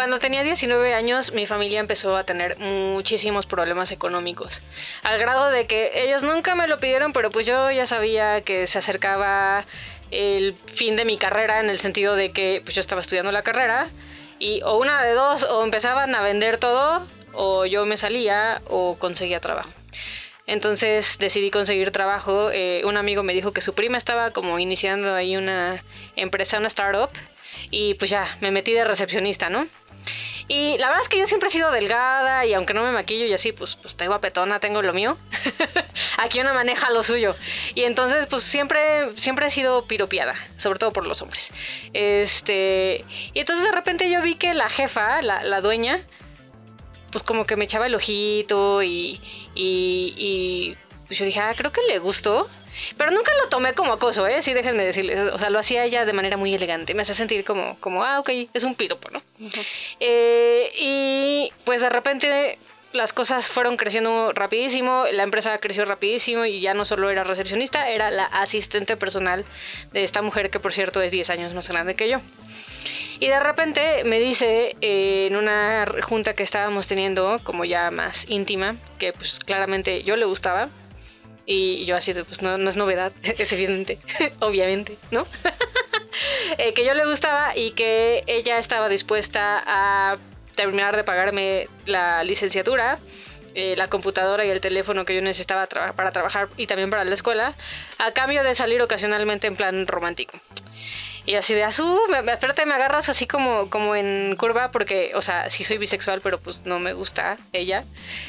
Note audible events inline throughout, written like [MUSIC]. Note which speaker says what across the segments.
Speaker 1: cuando tenía 19 años, mi familia empezó a tener muchísimos problemas económicos. Al grado de que ellos nunca me lo pidieron, pero pues yo ya sabía que se acercaba el fin de mi carrera en el sentido de que pues yo estaba estudiando la carrera y o una de dos, o empezaban a vender todo, o yo me salía o conseguía trabajo. Entonces decidí conseguir trabajo. Eh, un amigo me dijo que su prima estaba como iniciando ahí una empresa, una startup, y pues ya, me metí de recepcionista, ¿no? Y la verdad es que yo siempre he sido delgada y aunque no me maquillo y así, pues, pues tengo apetona, tengo lo mío. [LAUGHS] Aquí una maneja lo suyo. Y entonces, pues siempre, siempre he sido piropiada, sobre todo por los hombres. Este, y entonces de repente yo vi que la jefa, la, la dueña, pues como que me echaba el ojito y, y, y pues yo dije, ah, creo que le gustó. Pero nunca lo tomé como acoso, ¿eh? Sí, déjenme decirles. O sea, lo hacía ella de manera muy elegante. Me hacía sentir como, como ah, ok, es un piropo, ¿no? Eh, y pues de repente las cosas fueron creciendo rapidísimo, la empresa creció rapidísimo y ya no solo era recepcionista, era la asistente personal de esta mujer que por cierto es 10 años más grande que yo. Y de repente me dice eh, en una junta que estábamos teniendo, como ya más íntima, que pues claramente yo le gustaba, y yo así pues no, no es novedad, [LAUGHS] es evidente, [LAUGHS] obviamente, ¿no? [LAUGHS] Eh, que yo le gustaba y que ella estaba dispuesta a terminar de pagarme la licenciatura, eh, la computadora y el teléfono que yo necesitaba para trabajar y también para la escuela, a cambio de salir ocasionalmente en plan romántico. Y así de azul, espérate, me agarras así como, como en curva, porque, o sea, sí soy bisexual, pero pues no me gusta ella.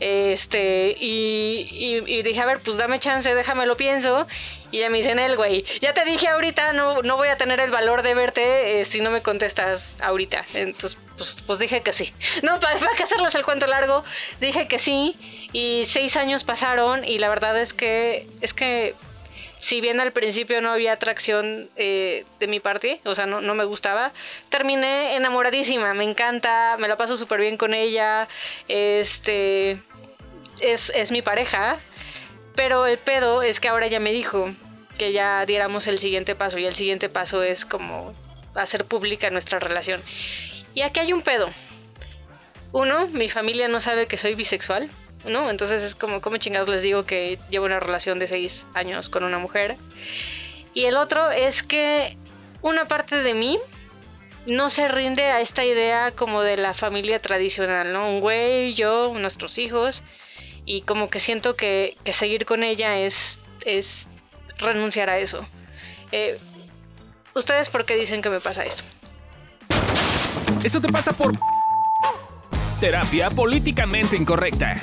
Speaker 1: Este, y, dije, a ver, pues dame chance, déjame lo pienso. Y ya me dicen el güey, ya te dije ahorita, no, no voy a tener el valor de verte eh, si no me contestas ahorita. Entonces, pues, pues dije que sí. No, para, para que hacerles el cuento largo, dije que sí. Y seis años pasaron y la verdad es que, es que si bien al principio no había atracción eh, de mi parte, o sea, no, no, me gustaba, terminé enamoradísima, me encanta, me la paso súper bien con ella, este, es, es mi pareja, pero el pedo es que ahora ya me dijo que ya diéramos el siguiente paso y el siguiente paso es como hacer pública nuestra relación. Y aquí hay un pedo. Uno, mi familia no sabe que soy bisexual. ¿No? Entonces es como, ¿cómo chingados les digo que llevo una relación de seis años con una mujer? Y el otro es que una parte de mí no se rinde a esta idea como de la familia tradicional, ¿no? Un güey, yo, nuestros hijos, y como que siento que, que seguir con ella es, es renunciar a eso. Eh, ¿Ustedes por qué dicen que me pasa esto?
Speaker 2: Eso te pasa por terapia políticamente incorrecta.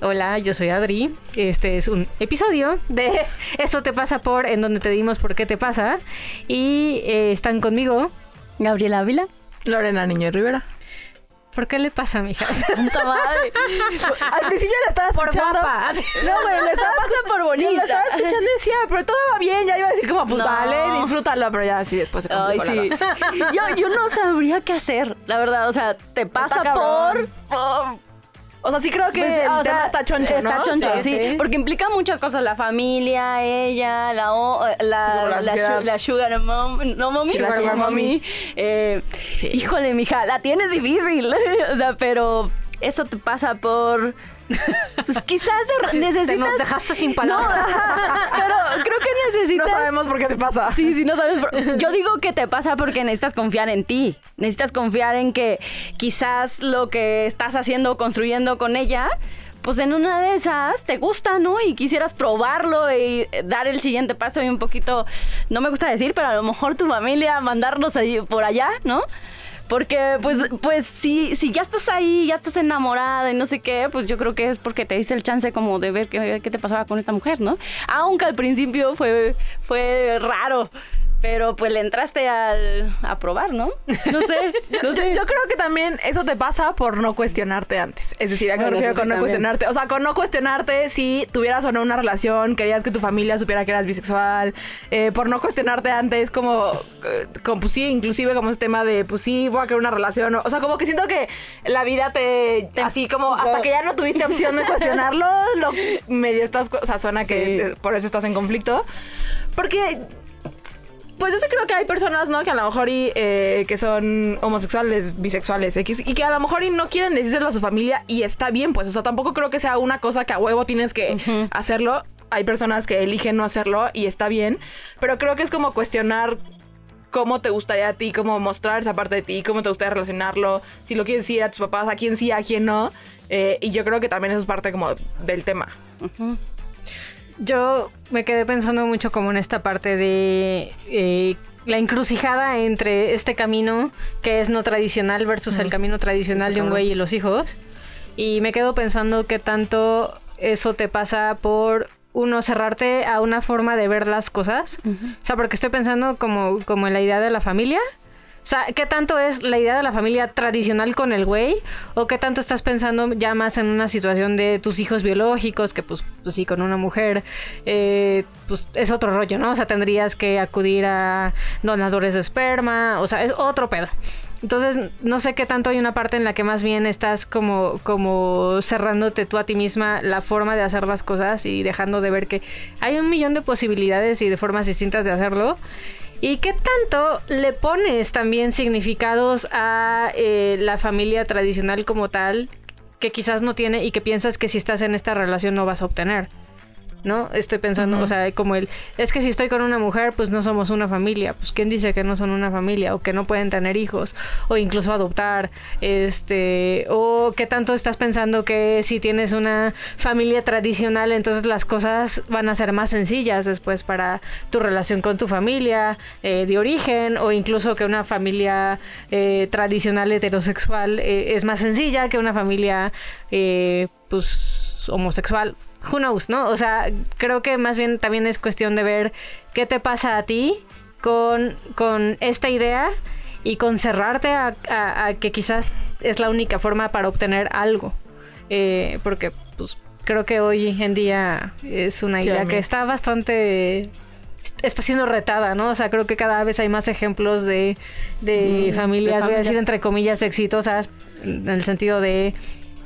Speaker 1: Hola, yo soy Adri. Este es un episodio de [LAUGHS] Esto te pasa por, en donde te dimos por qué te pasa. Y eh, están conmigo
Speaker 3: Gabriela Ávila,
Speaker 4: Lorena Niño Rivera.
Speaker 1: ¿Por qué le pasa, mija? [LAUGHS]
Speaker 3: Santa madre.
Speaker 4: Al principio la estaba escuchando.
Speaker 3: Por guapa.
Speaker 4: No, güey, la estaba,
Speaker 3: pasa por bonita.
Speaker 4: La estaba escuchando y decía, pero todo va bien. Ya iba a decir como, pues no. vale, disfrútalo. Pero ya así después se
Speaker 3: Ay, sí. [LAUGHS] yo, yo no sabría qué hacer, la verdad. O sea, te pasa por, por
Speaker 4: o sea, sí creo que pues, el tema está choncho,
Speaker 3: ¿no? Está choncho, sí, sí, sí, Porque implica muchas cosas. La familia, ella, la, la, sí, la, la, sugar mom, no mommy,
Speaker 4: sugar, sugar mommy.
Speaker 3: Eh, híjole, mija, la tienes difícil. [LAUGHS] o sea, pero eso te pasa por [LAUGHS] pues quizás de, necesitas... Te
Speaker 1: nos dejaste sin palabras.
Speaker 3: No, [LAUGHS] pero creo que necesitas...
Speaker 4: No sabemos por qué te pasa.
Speaker 3: Sí, sí, no sabes por... Yo digo que te pasa porque necesitas confiar en ti. Necesitas confiar en que quizás lo que estás haciendo, construyendo con ella pues en una de esas te gusta, ¿no? Y quisieras probarlo y dar el siguiente paso y un poquito, no me gusta decir, pero a lo mejor tu familia mandarlos por allá, ¿no? Porque, pues, pues si, si ya estás ahí, ya estás enamorada y no sé qué, pues yo creo que es porque te diste el chance como de ver qué, qué te pasaba con esta mujer, ¿no? Aunque al principio fue, fue raro. Pero pues le entraste al, a probar, ¿no? No sé, no sé.
Speaker 4: Yo, [LAUGHS] yo, creo que también eso te pasa por no cuestionarte antes. Es decir, ¿a qué bueno, me con no cuestionarte? O sea, con no cuestionarte si tuvieras o no una relación, querías que tu familia supiera que eras bisexual, eh, por no cuestionarte antes, como, eh, como, pues sí, inclusive como ese tema de, pues sí, voy a crear una relación. O sea, como que siento que la vida te, te así como, hasta que ya no tuviste opción de cuestionarlo, lo medio estás, o sea, suena que sí. por eso estás en conflicto. Porque Pues yo sí creo que hay personas, ¿no? Que a lo mejor y, eh, que son homosexuales, bisexuales, X, y que a lo mejor y no quieren decírselo a su familia y está bien, pues. O sea, tampoco creo que sea una cosa que a huevo tienes que hacerlo. Hay personas que eligen no hacerlo y está bien. Pero creo que es como cuestionar cómo te gustaría a ti, cómo mostrar esa parte de ti, cómo te gustaría relacionarlo, si lo quieres decir a tus papás, a quién sí, a quién no. Eh, y yo creo que también eso es parte como del tema.
Speaker 1: Yo me quedé pensando mucho como en esta parte de eh, la encrucijada entre este camino que es no tradicional versus el camino tradicional de un güey y los hijos. Y me quedo pensando que tanto eso te pasa por uno cerrarte a una forma de ver las cosas. O sea, porque estoy pensando como, como en la idea de la familia sea, ¿qué tanto es la idea de la familia tradicional con el güey? ¿O qué tanto estás pensando ya más en una situación de tus hijos biológicos? Que pues, pues sí, con una mujer, eh, pues es otro rollo, ¿no? O sea, tendrías que acudir a donadores de esperma, o sea, es otro pedo. Entonces, no sé qué tanto hay una parte en la que más bien estás como, como cerrándote tú a ti misma la forma de hacer las cosas y dejando de ver que hay un millón de posibilidades y de formas distintas de hacerlo. ¿Y qué tanto le pones también significados a eh, la familia tradicional como tal que quizás no tiene y que piensas que si estás en esta relación no vas a obtener? ¿No? Estoy pensando, o sea, como el, es que si estoy con una mujer, pues no somos una familia, pues quién dice que no son una familia o que no pueden tener hijos o incluso adoptar, este, o qué tanto estás pensando que si tienes una familia tradicional, entonces las cosas van a ser más sencillas después para tu relación con tu familia eh, de origen o incluso que una familia eh, tradicional heterosexual eh, es más sencilla que una familia, pues homosexual who knows, ¿no? O sea, creo que más bien también es cuestión de ver qué te pasa a ti con, con esta idea y con cerrarte a, que quizás es la única forma para obtener algo. Eh, porque, pues, creo que hoy en día es una idea que está bastante está siendo retada, ¿no? O sea, creo que cada vez hay más ejemplos de, de, familias, voy a decir entre comillas, exitosas, en el sentido de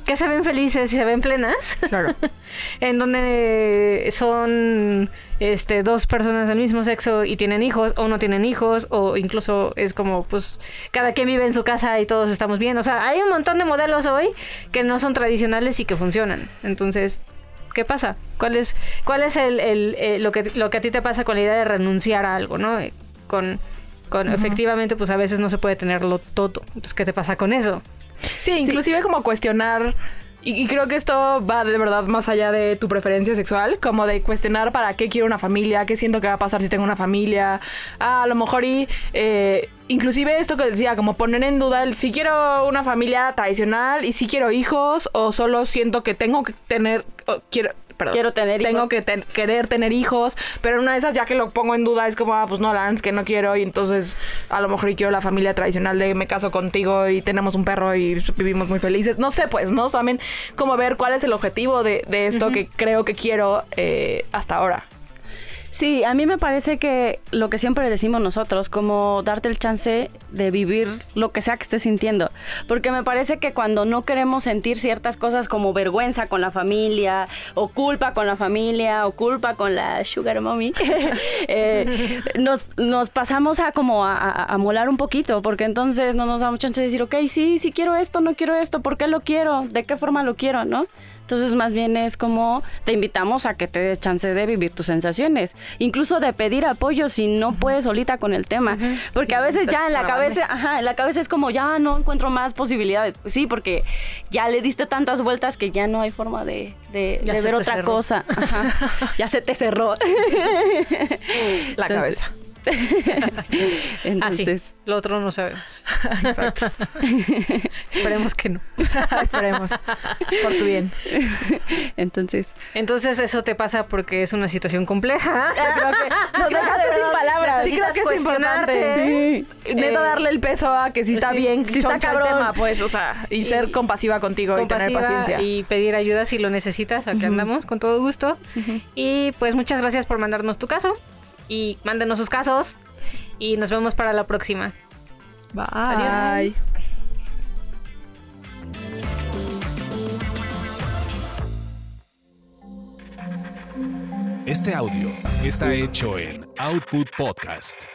Speaker 1: que se ven felices y se ven plenas.
Speaker 4: Claro. [LAUGHS]
Speaker 1: en donde son este dos personas del mismo sexo y tienen hijos o no tienen hijos o incluso es como pues cada quien vive en su casa y todos estamos bien. O sea, hay un montón de modelos hoy que no son tradicionales y que funcionan. Entonces, ¿qué pasa? ¿Cuál es cuál es el, el, eh, lo que lo que a ti te pasa con la idea de renunciar a algo, ¿no? Con con efectivamente pues a veces no se puede tenerlo todo. Entonces, ¿qué te pasa con eso?
Speaker 4: Sí, inclusive como cuestionar y, creo que esto va de verdad más allá de tu preferencia sexual, como de cuestionar para qué quiero una familia, qué siento que va a pasar si tengo una familia. Ah, a lo mejor y eh, inclusive esto que decía, como poner en duda el si quiero una familia tradicional y si quiero hijos o solo siento que tengo que tener, quiero,
Speaker 3: Quiero tener
Speaker 4: hijos. Tengo que querer tener hijos, pero en una de esas ya que lo pongo en duda es como, ah, pues no, Lance, que no quiero y entonces a lo mejor quiero la familia tradicional de me caso contigo y tenemos un perro y vivimos muy felices. No sé, pues, ¿no? También como ver cuál es el objetivo de, esto que creo que quiero eh, hasta ahora.
Speaker 3: Sí, a mí me parece que lo que siempre decimos nosotros, como darte el chance de vivir lo que sea que estés sintiendo. Porque me parece que cuando no queremos sentir ciertas cosas como vergüenza con la familia, o culpa con la familia, o culpa con la sugar mommy, [LAUGHS] eh, nos, nos, pasamos a como a, molar un poquito, porque entonces no nos da mucha chance de decir, ok, sí, sí quiero esto, no quiero esto, ¿por qué lo quiero? ¿De qué forma lo quiero? ¿No? Entonces, más bien es como te invitamos a que te des chance de vivir tus sensaciones, incluso de pedir apoyo si no puedes solita con el tema, porque a veces ya en la cabeza, ajá, en la cabeza es como ya no encuentro más posibilidades. Pues sí, porque ya le diste tantas vueltas que ya no hay forma de, de, ver otra cosa. [LAUGHS] ya se te cerró.
Speaker 4: La cabeza. [LAUGHS]
Speaker 1: Entonces, lo otro no sabemos. [LAUGHS] Exacto. [LAUGHS] Esperemos que no.
Speaker 4: Esperemos. Por tu bien.
Speaker 1: Entonces. Entonces eso te pasa porque es una situación compleja.
Speaker 3: creo que nos dejaste sin palabras.
Speaker 4: Sí, creo que es importante. Sí. Neta eh, darle el peso a que si está bien, si está cabrón. El tema, pues, o sea, y, ser compasiva contigo y tener paciencia.
Speaker 1: Y pedir ayuda si lo necesitas. Aquí andamos con todo gusto. Y pues muchas gracias por mandarnos tu caso y mándenos sus casos y nos vemos para la próxima.
Speaker 4: Bye.
Speaker 2: Este audio está hecho en Output Podcast.